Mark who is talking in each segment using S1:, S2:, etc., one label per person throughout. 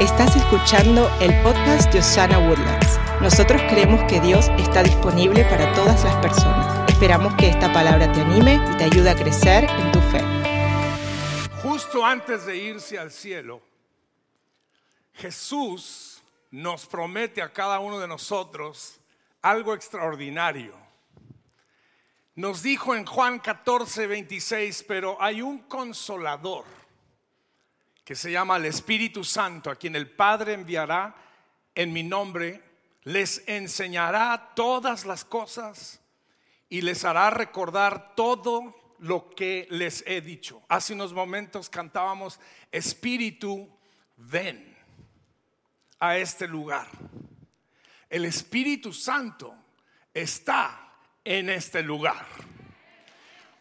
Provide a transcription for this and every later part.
S1: Estás escuchando el podcast de Osana Woodlands. Nosotros creemos que Dios está disponible para todas las personas. Esperamos que esta palabra te anime y te ayude a crecer en tu fe.
S2: Justo antes de irse al cielo, Jesús nos promete a cada uno de nosotros algo extraordinario. Nos dijo en Juan 14, 26, pero hay un consolador que se llama el Espíritu Santo, a quien el Padre enviará en mi nombre, les enseñará todas las cosas y les hará recordar todo lo que les he dicho. Hace unos momentos cantábamos, Espíritu, ven a este lugar. El Espíritu Santo está en este lugar.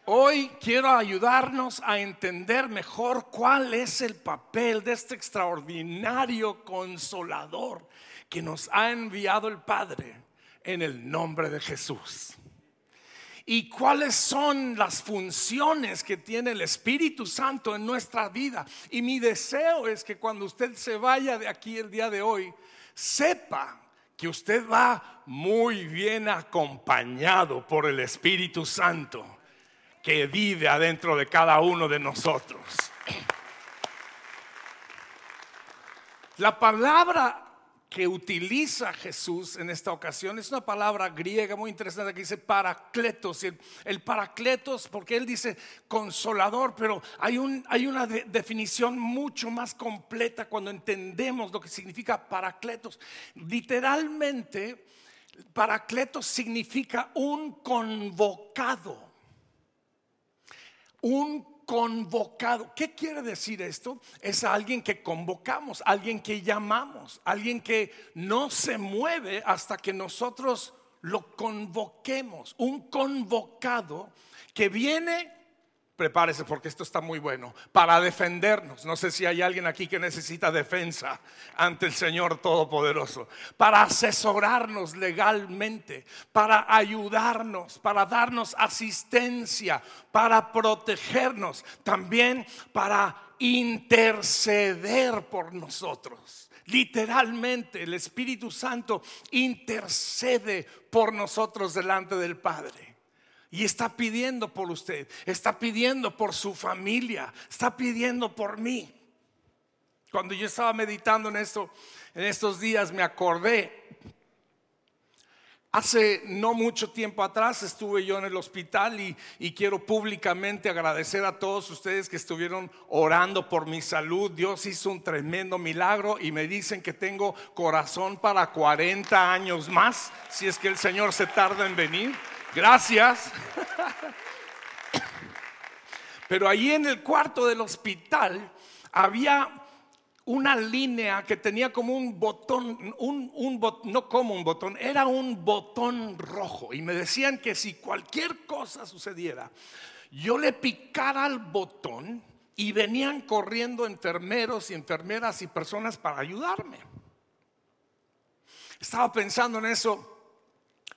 S2: Hoy quiero ayudarnos a entender mejor cuál es el papel de este extraordinario consolador que nos ha enviado el Padre en el nombre de Jesús. Y cuáles son las funciones que tiene el Espíritu Santo en nuestra vida. Y mi deseo es que cuando usted se vaya de aquí el día de hoy, sepa que usted va muy bien acompañado por el Espíritu Santo que vive adentro de cada uno de nosotros. La palabra que utiliza Jesús en esta ocasión es una palabra griega muy interesante que dice paracletos. El, paracletos, porque él dice consolador, pero hay una definición mucho más completa cuando entendemos lo que significa paracletos. Literalmente, paracletos significa un convocado un convocado. ¿Qué quiere decir esto? Es alguien que convocamos, alguien que llamamos, alguien que no se mueve hasta que nosotros lo convoquemos. Un convocado que viene prepárese porque esto está muy bueno, para defendernos. No sé si hay alguien aquí que necesita defensa ante el Señor Todopoderoso, para asesorarnos legalmente, para ayudarnos, para darnos asistencia, para protegernos, también para interceder por nosotros. Literalmente el Espíritu Santo intercede por nosotros delante del Padre. Y está pidiendo por usted, está pidiendo por su familia, está pidiendo por mí. Cuando yo estaba meditando en esto, en estos días, me acordé. Hace no mucho tiempo atrás estuve yo en el hospital y, y, quiero públicamente agradecer a todos ustedes que estuvieron orando por mi salud. Dios hizo un tremendo milagro y me dicen que tengo corazón para 40 años más, si es que el Señor se tarda en venir. Gracias. Pero ahí en el cuarto del hospital había una línea que tenía como un botón, un, un no como un botón, era un botón rojo. Y me decían que si cualquier cosa sucediera, yo le picara al botón y venían corriendo enfermeros y enfermeras y personas para ayudarme. Estaba pensando en eso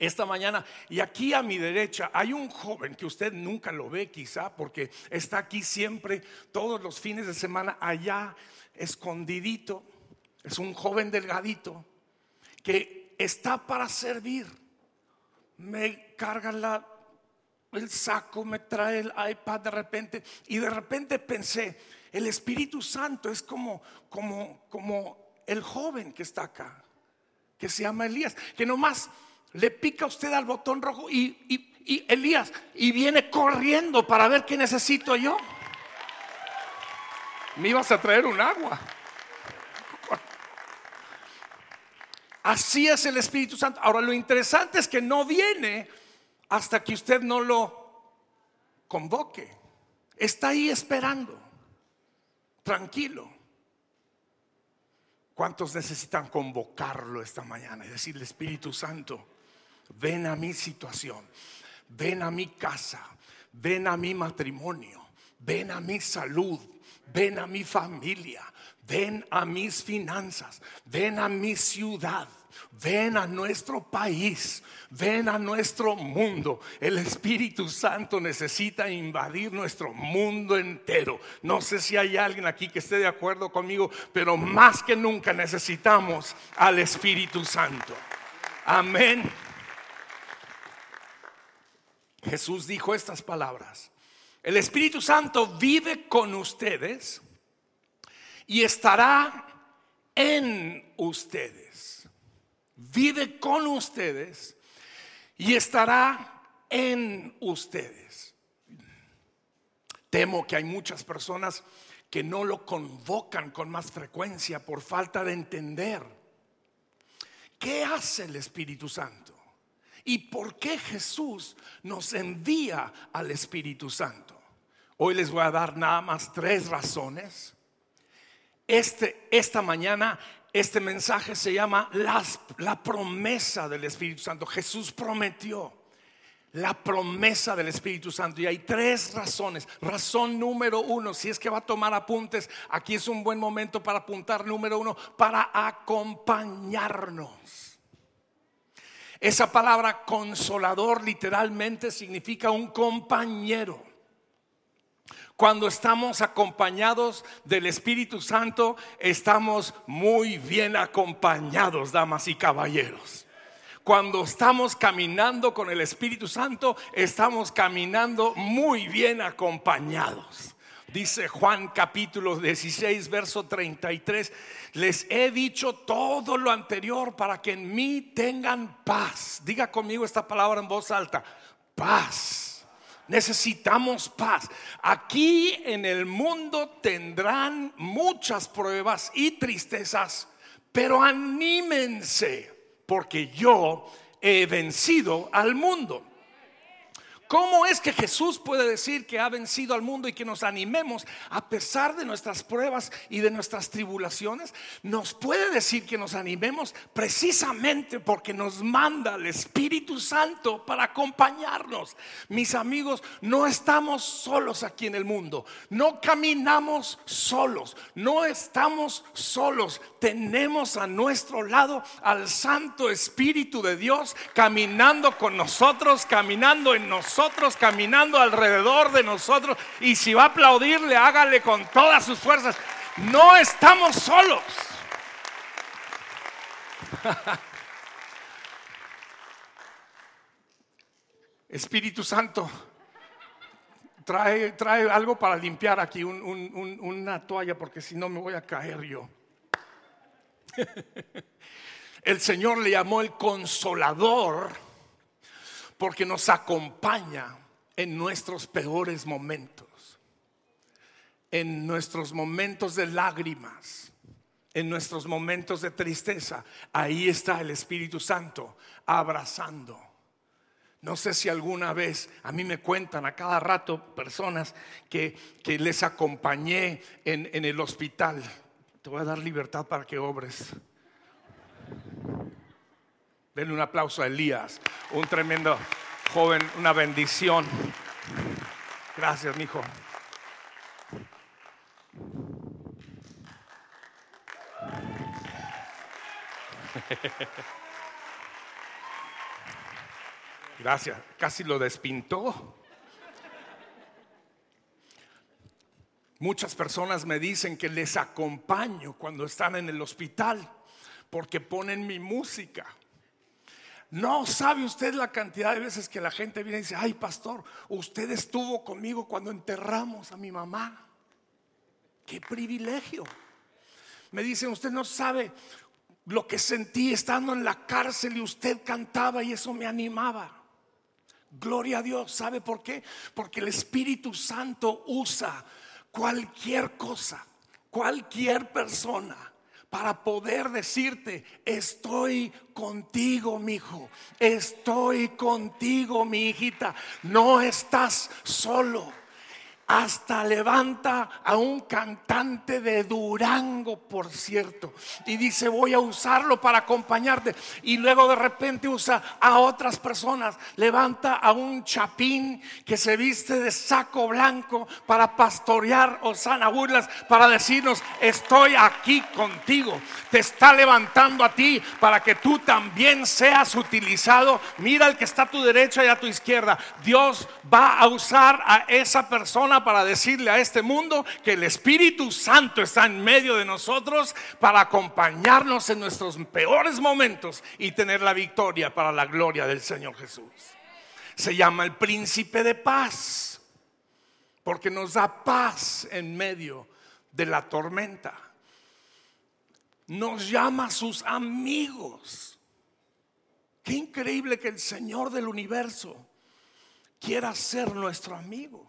S2: esta mañana. Y aquí a mi derecha hay un joven que usted nunca lo ve quizá porque está aquí siempre todos los fines de semana allá escondidito. Es un joven delgadito que está para servir. Me carga el saco, me trae el iPad de repente y de repente pensé, el Espíritu Santo es como, como, como el joven que está acá, que se llama Elías, que nomás le pica usted al botón rojo y, Elías, y viene corriendo para ver qué necesito yo. Me ibas a traer un agua. Así es el Espíritu Santo. Ahora lo interesante es que no viene hasta que usted no lo convoque. Está ahí esperando, tranquilo. ¿Cuántos necesitan convocarlo esta mañana y decirle, Espíritu Santo, ven a mi situación, ven a mi casa, ven a mi matrimonio, ven a mi salud, ven a mi familia, ven a mis finanzas, ven a mi ciudad. Ven a nuestro país, ven a nuestro mundo. El Espíritu Santo necesita invadir nuestro mundo entero. No sé si hay alguien aquí que esté de acuerdo conmigo, pero más que nunca necesitamos al Espíritu Santo. Amén. Jesús dijo estas palabras. El Espíritu Santo vive con ustedes y estará en ustedes. Vive con ustedes y estará en ustedes. Temo que hay muchas personas que no lo convocan con más frecuencia por falta de entender. ¿Qué hace el Espíritu Santo? ¿Y por qué Jesús nos envía al Espíritu Santo? Hoy les voy a dar nada más tres razones. Este, esta mañana este mensaje se llama la promesa del Espíritu Santo. Jesús prometió la promesa del Espíritu Santo. Y hay tres razones. Razón número uno, si es que va a tomar apuntes, aquí es un buen momento para apuntar número uno, para acompañarnos. Esa palabra consolador literalmente significa un compañero. Cuando estamos acompañados del Espíritu Santo, estamos muy bien acompañados, damas y caballeros. Cuando estamos caminando con el Espíritu Santo, estamos caminando muy bien acompañados. Dice Juan capítulo 16, verso 33, les he dicho todo lo anterior para que en mí tengan paz. Diga conmigo esta palabra en voz alta, paz. Necesitamos paz. Aquí en el mundo tendrán muchas pruebas y tristezas, pero anímense, porque yo he vencido al mundo. ¿Cómo es que Jesús puede decir que ha vencido al mundo y que nos animemos a pesar de nuestras pruebas y de nuestras tribulaciones? Nos puede decir que nos animemos precisamente porque nos manda el Espíritu Santo para acompañarnos. Mis amigos, no estamos solos aquí en el mundo, no caminamos solos, no estamos solos. Tenemos a nuestro lado al Santo Espíritu de Dios caminando con nosotros, caminando en nosotros caminando alrededor de nosotros. Y si va a aplaudirle, hágale con todas sus fuerzas. No estamos solos. Espíritu Santo, trae, trae algo para limpiar aquí, una toalla, porque si no me voy a caer yo. El Señor le llamó el consolador porque nos acompaña en nuestros peores momentos, en nuestros momentos de lágrimas, en nuestros momentos de tristeza. Ahí está el Espíritu Santo abrazando. No sé si alguna vez, a mí me cuentan a cada rato personas que, les acompañé en, en el hospital. Te voy a dar libertad para que obres. Denle un aplauso a Elías, un tremendo joven, una bendición. Gracias, mi hijo. Gracias, casi lo despintó. Muchas personas me dicen que les acompaño cuando están en el hospital porque ponen mi música. No sabe usted la cantidad de veces que la gente viene y dice, ay pastor, usted estuvo conmigo cuando enterramos a mi mamá. Qué privilegio. Me dicen, usted no sabe lo que sentí estando en la cárcel y usted cantaba y eso me animaba. Gloria a Dios. ¿Sabe por qué? Porque el Espíritu Santo usa cualquier cosa, cualquier persona para poder decirte, estoy contigo, mi hijo, estoy contigo, mi hijita, no estás solo. Hasta levanta a un cantante de Durango, por cierto, y dice, voy a usarlo para acompañarte. Y luego de repente usa a otras personas, levanta a un chapín que se viste de saco blanco para pastorear Osana Burlas, para decirnos, estoy aquí contigo, te está levantando a ti para que tú también seas utilizado. Mira el que está a tu derecha y a tu izquierda. Dios va a usar a esa persona para decirle a este mundo que el Espíritu Santo está en medio de nosotros para acompañarnos en nuestros peores momentos y tener la victoria para la gloria del Señor Jesús. Se llama el príncipe de paz, porque nos da paz en medio de la tormenta. Nos llama sus amigos. Qué increíble que el Señor del universo quiera ser nuestro amigo.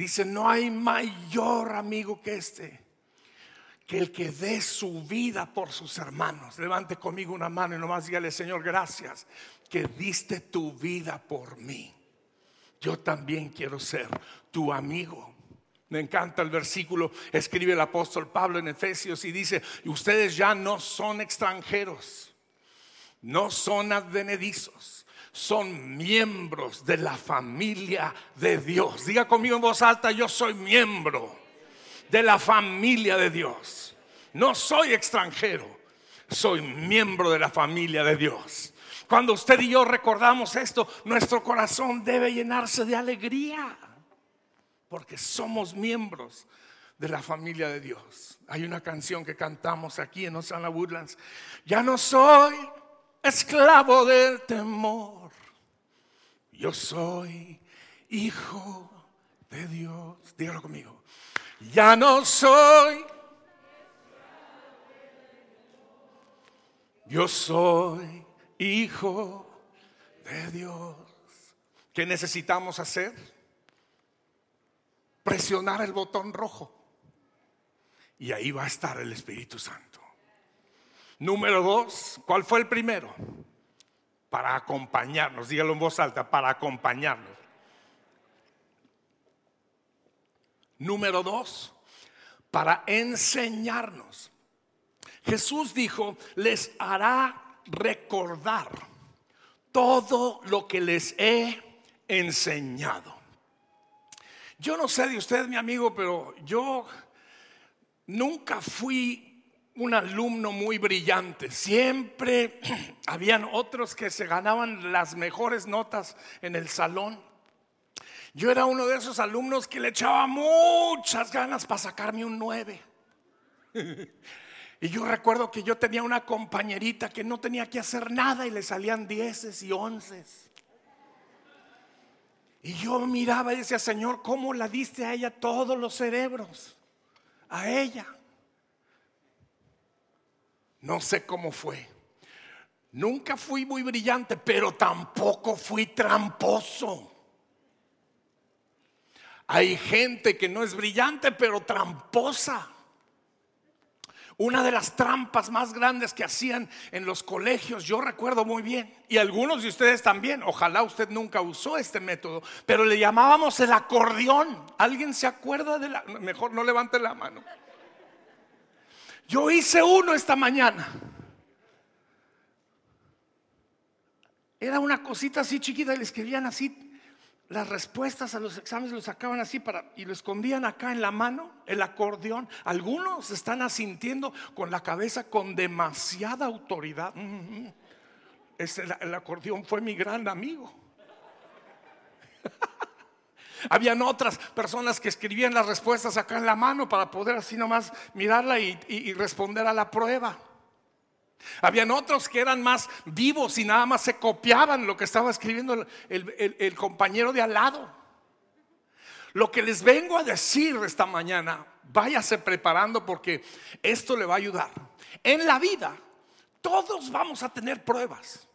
S2: Dice, no hay mayor amigo que este, que el que dé su vida por sus hermanos. Levante conmigo una mano y nomás dígale, Señor, gracias que diste tu vida por mí. Yo también quiero ser tu amigo. Me encanta el versículo, escribe el apóstol Pablo en Efesios y dice, ustedes ya no son extranjeros, no son advenedizos son miembros de la familia de Dios. Diga conmigo en voz alta, yo soy miembro de la familia de Dios. No soy extranjero, soy miembro de la familia de Dios. Cuando usted y yo recordamos esto, nuestro corazón debe llenarse de alegría, porque somos miembros de la familia de Dios. Hay una canción que cantamos aquí en Osana Woodlands. Ya no soy esclavo del temor. Yo soy hijo de Dios. Dígalo conmigo. Ya no soy. Yo soy hijo de Dios. ¿Qué necesitamos hacer? Presionar el botón rojo. Y ahí va a estar el Espíritu Santo. Número dos, ¿cuál fue el primero? Para acompañarnos, dígalo en voz alta, para acompañarnos. Número dos, para enseñarnos. Jesús dijo, les hará recordar todo lo que les he enseñado. Yo no sé de usted, mi amigo, pero yo nunca fui un alumno muy brillante. Siempre habían otros que se ganaban las mejores notas en el salón. Yo era uno de esos alumnos que le echaba muchas ganas para sacarme un 9. Y yo recuerdo que yo tenía una compañerita que no tenía que hacer nada y le salían dieces y onces. Y yo miraba y decía, Señor, ¿cómo la diste a ella todos los cerebros? A ella. No sé cómo fue. Nunca fui muy brillante, pero tampoco fui tramposo. Hay gente que no es brillante, pero tramposa. Una de las trampas más grandes que hacían en los colegios, yo recuerdo muy bien, y algunos de ustedes también, ojalá usted nunca usó este método, pero le llamábamos el acordeón. ¿Alguien se acuerda de la... Mejor no levante la mano. Yo hice uno esta mañana. Era una cosita así chiquita y le escribían así las respuestas a los exámenes, lo sacaban así para, y lo escondían acá en la mano, el acordeón. Algunos están asintiendo con la cabeza con demasiada autoridad. el acordeón fue mi gran amigo. Habían otras personas que escribían las respuestas acá en la mano para poder así nomás mirarla y, responder a la prueba. Habían otros que eran más vivos y nada más se copiaban lo que estaba escribiendo el, el compañero de al lado. Lo que les vengo a decir esta mañana, váyase preparando porque esto le va a ayudar. En la vida, todos vamos a tener pruebas.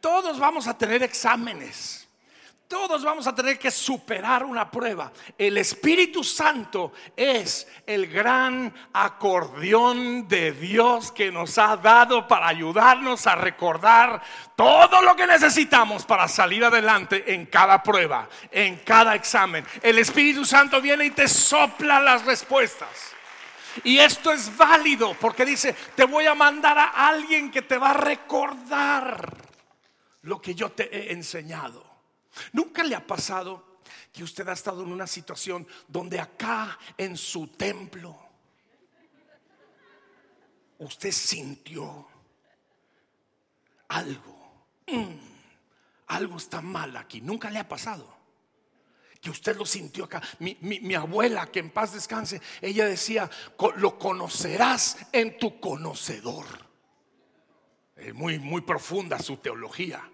S2: Todos vamos a tener exámenes. Todos vamos a tener que superar una prueba. El Espíritu Santo es el gran acordeón de Dios que nos ha dado para ayudarnos a recordar todo lo que necesitamos para salir adelante en cada prueba, en cada examen. El Espíritu Santo viene y te sopla las respuestas. Y esto es válido porque dice, te voy a mandar a alguien que te va a recordar lo que yo te he enseñado. ¿Nunca le ha pasado que usted ha estado en una situación donde acá en su templo usted sintió algo? Mm, algo está mal aquí. Nunca le ha pasado. Que usted lo sintió acá. Mi, abuela, que en paz descanse, ella decía, lo conocerás en tu conocedor. Es muy, muy profunda su teología.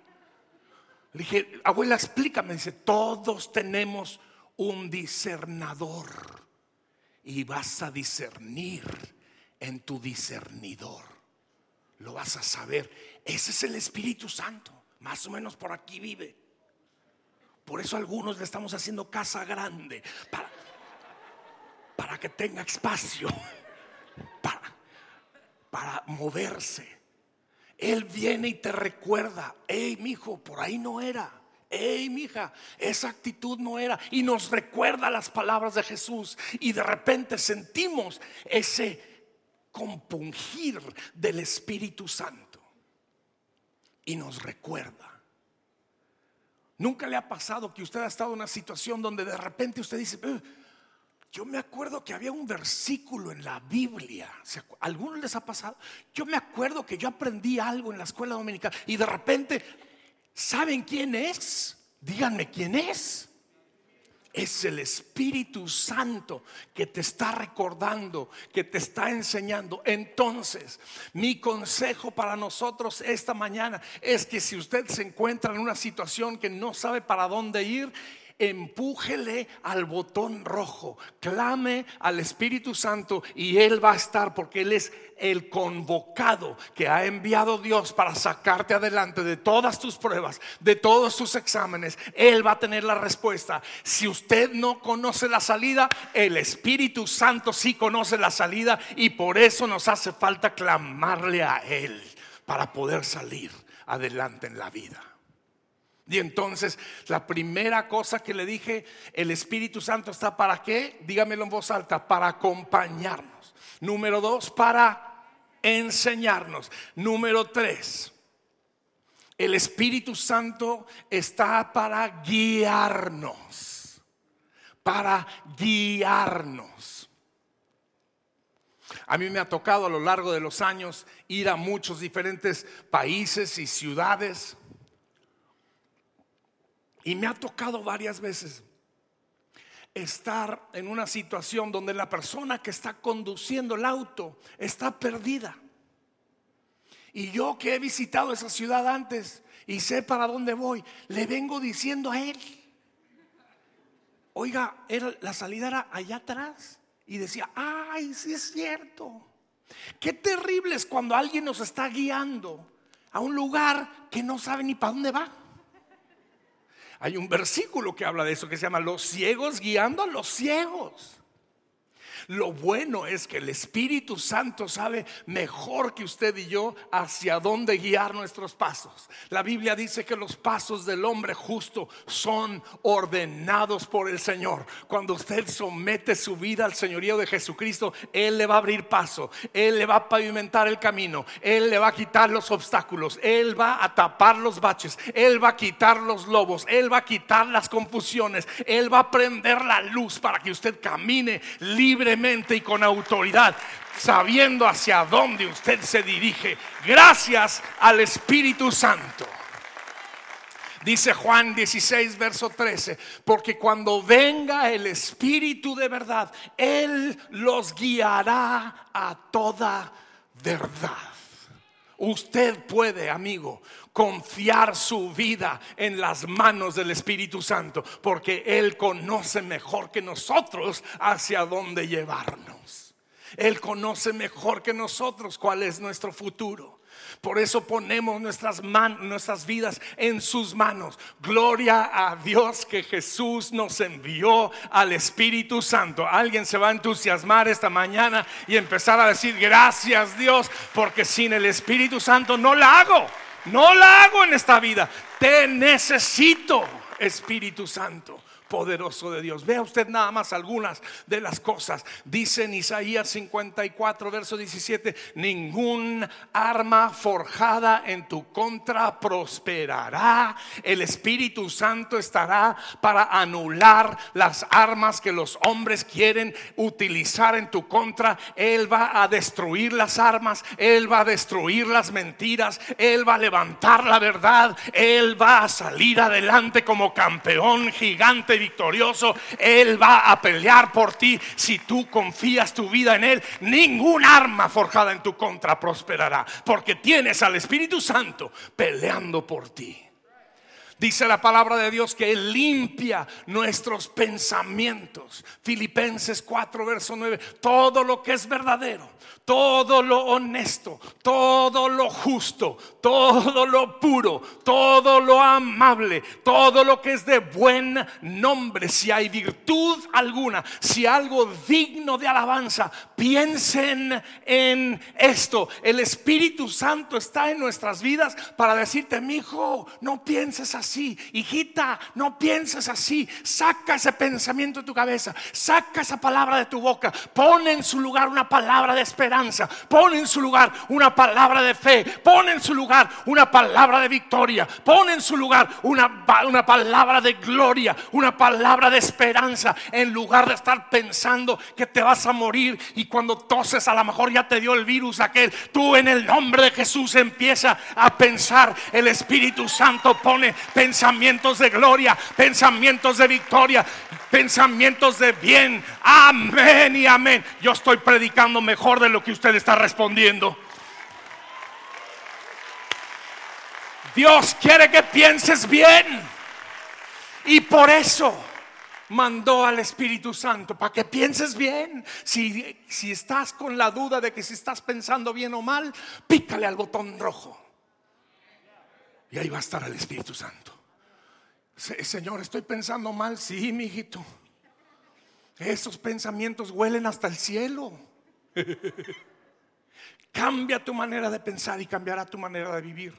S2: Le dije, abuela, explícame. Dice, todos tenemos un discernador y vas a discernir en tu discernidor. Lo vas a saber. Ese es el Espíritu Santo. Más o menos por aquí vive. Por eso algunos le estamos haciendo casa grande para, para que tenga espacio, para, para moverse. Él viene y te recuerda, hey, hijo por ahí no era. Hey, mija, esa actitud no era. Y nos recuerda las palabras de Jesús. Y de repente sentimos ese compungir del Espíritu Santo. Y nos recuerda. Nunca le ha pasado que usted ha estado en una situación donde de repente usted dice, yo me acuerdo que había un versículo en la Biblia. ¿A algunos les ha pasado? Yo me acuerdo que yo aprendí algo en la escuela dominical y de repente, ¿saben quién es? Díganme quién es. Es el Espíritu Santo que te está recordando, que te está enseñando. Entonces, mi consejo para nosotros esta mañana es que si usted se encuentra en una situación que no sabe para dónde ir, empújele al botón rojo, clame al Espíritu Santo y Él va a estar porque Él es el convocado que ha enviado Dios para sacarte adelante de todas tus pruebas, de todos tus exámenes. Él va a tener la respuesta. Si usted no conoce la salida, el Espíritu Santo sí conoce la salida y por eso nos hace falta clamarle a Él para poder salir adelante en la vida. Y entonces la primera cosa que le dije, el Espíritu Santo está para qué? Dígamelo en voz alta, para acompañarnos. Número dos, para enseñarnos. Número tres, el Espíritu Santo está para guiarnos. Para guiarnos. A mí me ha tocado a lo largo de los años ir a muchos diferentes países y ciudades y me ha tocado varias veces estar en una situación donde la persona que está conduciendo el auto está perdida. Y yo que he visitado esa ciudad antes y sé para dónde voy, le vengo diciendo a él, oiga, la salida era allá atrás. Y decía, ay, sí es cierto. Qué terrible es cuando alguien nos está guiando a un lugar que no sabe ni para dónde va. Hay un versículo que habla de eso que se llama los ciegos guiando a los ciegos. Lo bueno es que el Espíritu Santo sabe mejor que usted y yo hacia dónde guiar nuestros pasos. La Biblia dice que los pasos del hombre justo son ordenados por el Señor. Cuando usted somete su vida al señorío de Jesucristo, Él le va a abrir paso, Él le va a pavimentar el camino, Él le va a quitar los obstáculos, Él va a tapar los baches, Él va a quitar los lobos, Él va a quitar las confusiones, Él va a prender la luz para que usted camine libre y con autoridad, sabiendo hacia dónde usted se dirige, gracias al Espíritu Santo. Dice Juan 16, verso 13, porque cuando venga el Espíritu de verdad, Él los guiará a toda verdad. Usted puede, amigo, confiar su vida en las manos del Espíritu Santo, porque Él conoce mejor que nosotros hacia dónde llevarnos. Él conoce mejor que nosotros cuál es nuestro futuro. Por eso ponemos nuestras, nuestras vidas en sus manos. Gloria a Dios que Jesús nos envió al Espíritu Santo. Alguien se va a entusiasmar esta mañana y empezar a decir gracias Dios, porque sin el Espíritu Santo no la hago. No la hago en esta vida. Te necesito, Espíritu Santo poderoso de Dios. Vea usted nada más algunas de las cosas. Dice en Isaías 54, verso 17, ningún arma forjada en tu contra prosperará. El Espíritu Santo estará para anular las armas que los hombres quieren utilizar en tu contra. Él va a destruir las armas, Él va a destruir las mentiras, Él va a levantar la verdad, Él va a salir adelante como campeón gigante victorioso. Él va a pelear por ti si tú confías tu vida en Él. Ningún arma forjada en tu contra prosperará, porque tienes al Espíritu Santo peleando por ti. Dice la palabra de Dios que limpia nuestros pensamientos. Filipenses 4, verso 9. Todo lo que es verdadero, todo lo honesto, todo lo justo, todo lo puro, todo lo amable, todo lo que es de buen nombre, si hay virtud alguna, si algo digno de alabanza, piensen en esto. El Espíritu Santo está en nuestras vidas para decirte, mi hijo, no pienses así, hijita, no pienses así. Saca ese pensamiento de tu cabeza, saca esa palabra de tu boca, pone en su lugar una palabra de esperanza. Pone en su lugar una palabra de fe, pone en su lugar una palabra de victoria, pone en su lugar una, una palabra de gloria, una palabra de esperanza, en lugar de estar pensando que te vas a morir y cuando toses a lo mejor ya te dio el virus aquel, tú en el nombre de Jesús empieza a pensar, el Espíritu Santo pone pensamientos de gloria, pensamientos de victoria, pensamientos de bien, amén y amén. Yo estoy predicando mejor de lo que usted está respondiendo. Dios quiere que pienses bien. Y por eso mandó al Espíritu Santo, para que pienses bien. Si, si estás con la duda de que si estás pensando bien o mal, pícale al botón rojo. Y ahí va a estar el Espíritu Santo. Señor, estoy pensando mal. Sí, mi hijito. Esos pensamientos huelen hasta el cielo. Cambia tu manera de pensar y cambiará tu manera de vivir.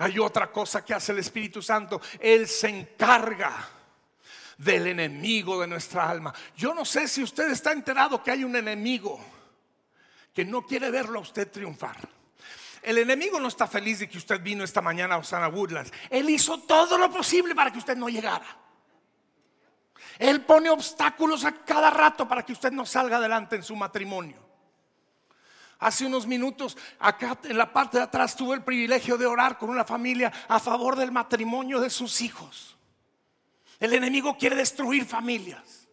S2: Hay otra cosa que hace el Espíritu Santo. Él se encarga del enemigo de nuestra alma. Yo no sé si usted está enterado que hay un enemigo que no quiere verlo a usted triunfar. El enemigo no está feliz de que usted vino esta mañana a Osana Woodlands. Él hizo todo lo posible para que usted no llegara. Él pone obstáculos a cada rato para que usted no salga adelante en su matrimonio. Hace unos minutos, acá en la parte de atrás, tuve el privilegio de orar con una familia a favor del matrimonio de sus hijos. El enemigo quiere destruir familias.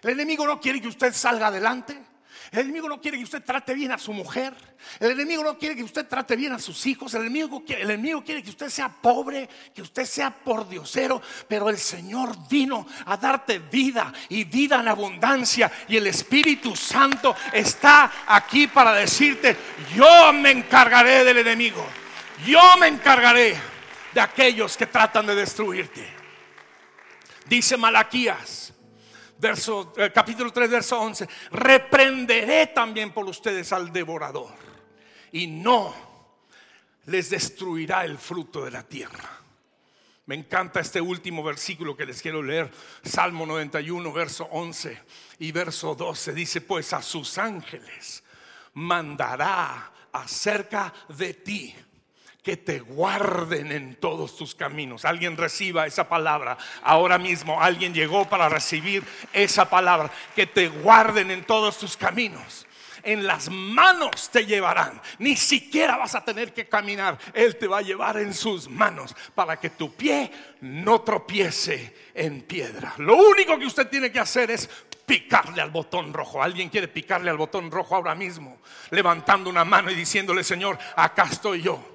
S2: El enemigo no quiere que usted salga adelante. El enemigo no quiere que usted trate bien a su mujer. El enemigo no quiere que usted trate bien a sus hijos. El enemigo, el enemigo quiere que usted sea pobre, que usted sea pordiosero. Pero el Señor vino a darte vida y vida en abundancia. Y el Espíritu Santo está aquí para decirte, yo me encargaré del enemigo. Yo me encargaré de aquellos que tratan de destruirte. Dice Malaquías verso, eh, capítulo 3, verso 11, reprenderé también por ustedes al devorador y no les destruirá el fruto de la tierra. Me encanta este último versículo que les quiero leer, Salmo 91, verso 11 y verso 12. Dice, pues a sus ángeles mandará acerca de ti que te guarden en todos tus caminos. Alguien reciba esa palabra. Ahora mismo alguien llegó para recibir esa palabra. Que te guarden en todos tus caminos. En las manos te llevarán. Ni siquiera vas a tener que caminar. Él te va a llevar en sus manos para que tu pie no tropiece en piedra. Lo único que usted tiene que hacer es picarle al botón rojo. Alguien quiere picarle al botón rojo ahora mismo, levantando una mano y diciéndole, Señor, acá estoy yo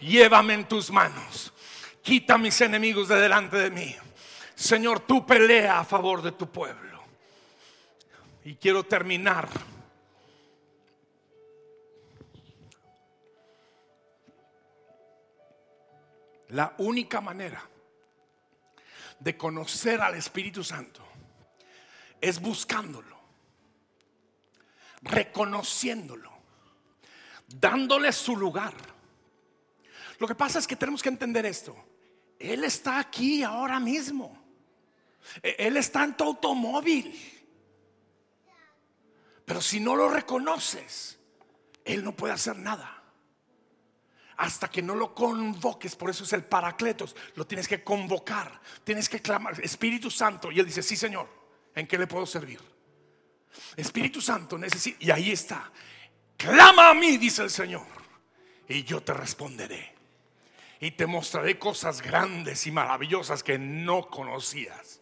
S2: llévame en tus manos, quita mis enemigos de delante de mí. Señor, tú pelea a favor de tu pueblo. Y quiero terminar. La única manera de conocer al Espíritu Santo es buscándolo, reconociéndolo, dándole su lugar lo que pasa es que tenemos que entender esto. Él está aquí ahora mismo. E-, Él está en tu automóvil. Pero si no lo reconoces, Él no puede hacer nada. Hasta que no lo convoques, por eso es el paracletos, lo tienes que convocar, tienes que clamar, Espíritu Santo. Y Él dice, sí Señor, ¿en qué le puedo servir? Espíritu Santo, necesito, y ahí está, clama a mí, dice el Señor, y yo te responderé. Y te mostraré cosas grandes y maravillosas que no conocías.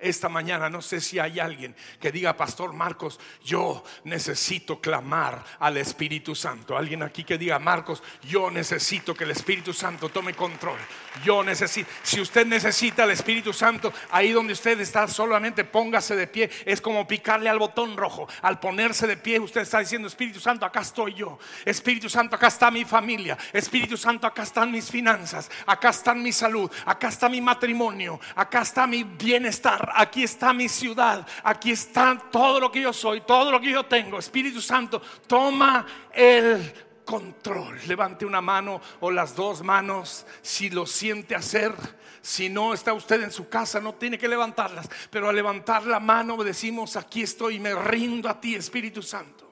S2: Esta mañana no sé si hay alguien que diga, Pastor Marcos, yo necesito clamar al Espíritu Santo. Alguien aquí que diga, Marcos, yo necesito que el Espíritu Santo tome control. Yo necesito, si usted necesita el Espíritu Santo, ahí donde usted está, solamente póngase de pie. Es como picarle al botón rojo. Al ponerse de pie, usted está diciendo, Espíritu Santo, acá estoy yo. Espíritu Santo, acá está mi familia. Espíritu Santo, acá están mis finanzas. Acá está mi salud. Acá está mi matrimonio. Acá está mi bienestar aquí está mi ciudad, aquí está todo lo que yo soy, todo lo que yo tengo. Espíritu Santo, toma el control. Levante una mano o las dos manos si lo siente hacer. Si no está usted en su casa, no tiene que levantarlas. Pero al levantar la mano decimos, aquí estoy, me rindo a ti, Espíritu Santo.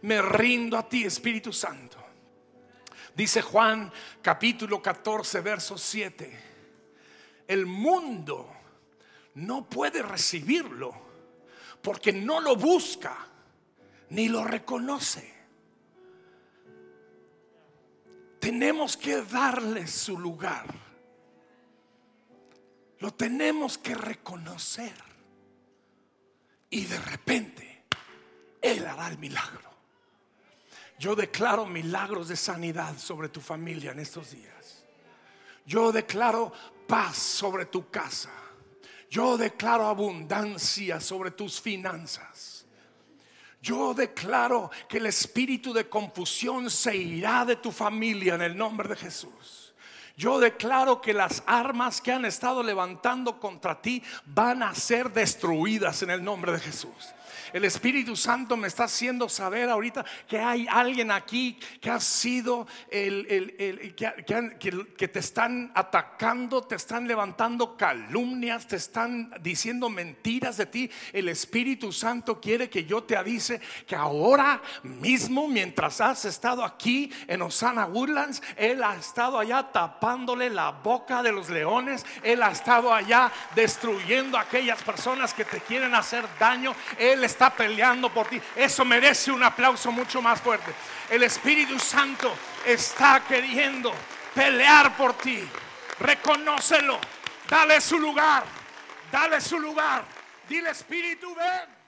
S2: Me rindo a ti, Espíritu Santo. Dice Juan capítulo 14, verso 7. El mundo no puede recibirlo porque no lo busca ni lo reconoce. Tenemos que darle su lugar. Lo tenemos que reconocer. Y de repente, Él hará el milagro. Yo declaro milagros de sanidad sobre tu familia en estos días. Yo declaro paz sobre tu casa. Yo declaro abundancia sobre tus finanzas. Yo declaro que el espíritu de confusión se irá de tu familia en el nombre de Jesús. Yo declaro que las armas que han estado levantando contra ti van a ser destruidas en el nombre de Jesús. El Espíritu Santo me está haciendo saber ahorita que hay alguien aquí que ha sido el, que, te están atacando, te están levantando calumnias, te están diciendo mentiras de ti. El Espíritu Santo quiere que yo te avise que ahora mismo, mientras has estado aquí en Osana Woodlands, Él ha estado allá tapándole la boca de los leones. Él ha estado allá destruyendo a aquellas personas que te quieren hacer daño. Está peleando por ti. Eso merece un aplauso mucho más fuerte. El Espíritu Santo está queriendo pelear por ti. Reconócelo. Dale su lugar. Dale su lugar. Dile Espíritu, ven.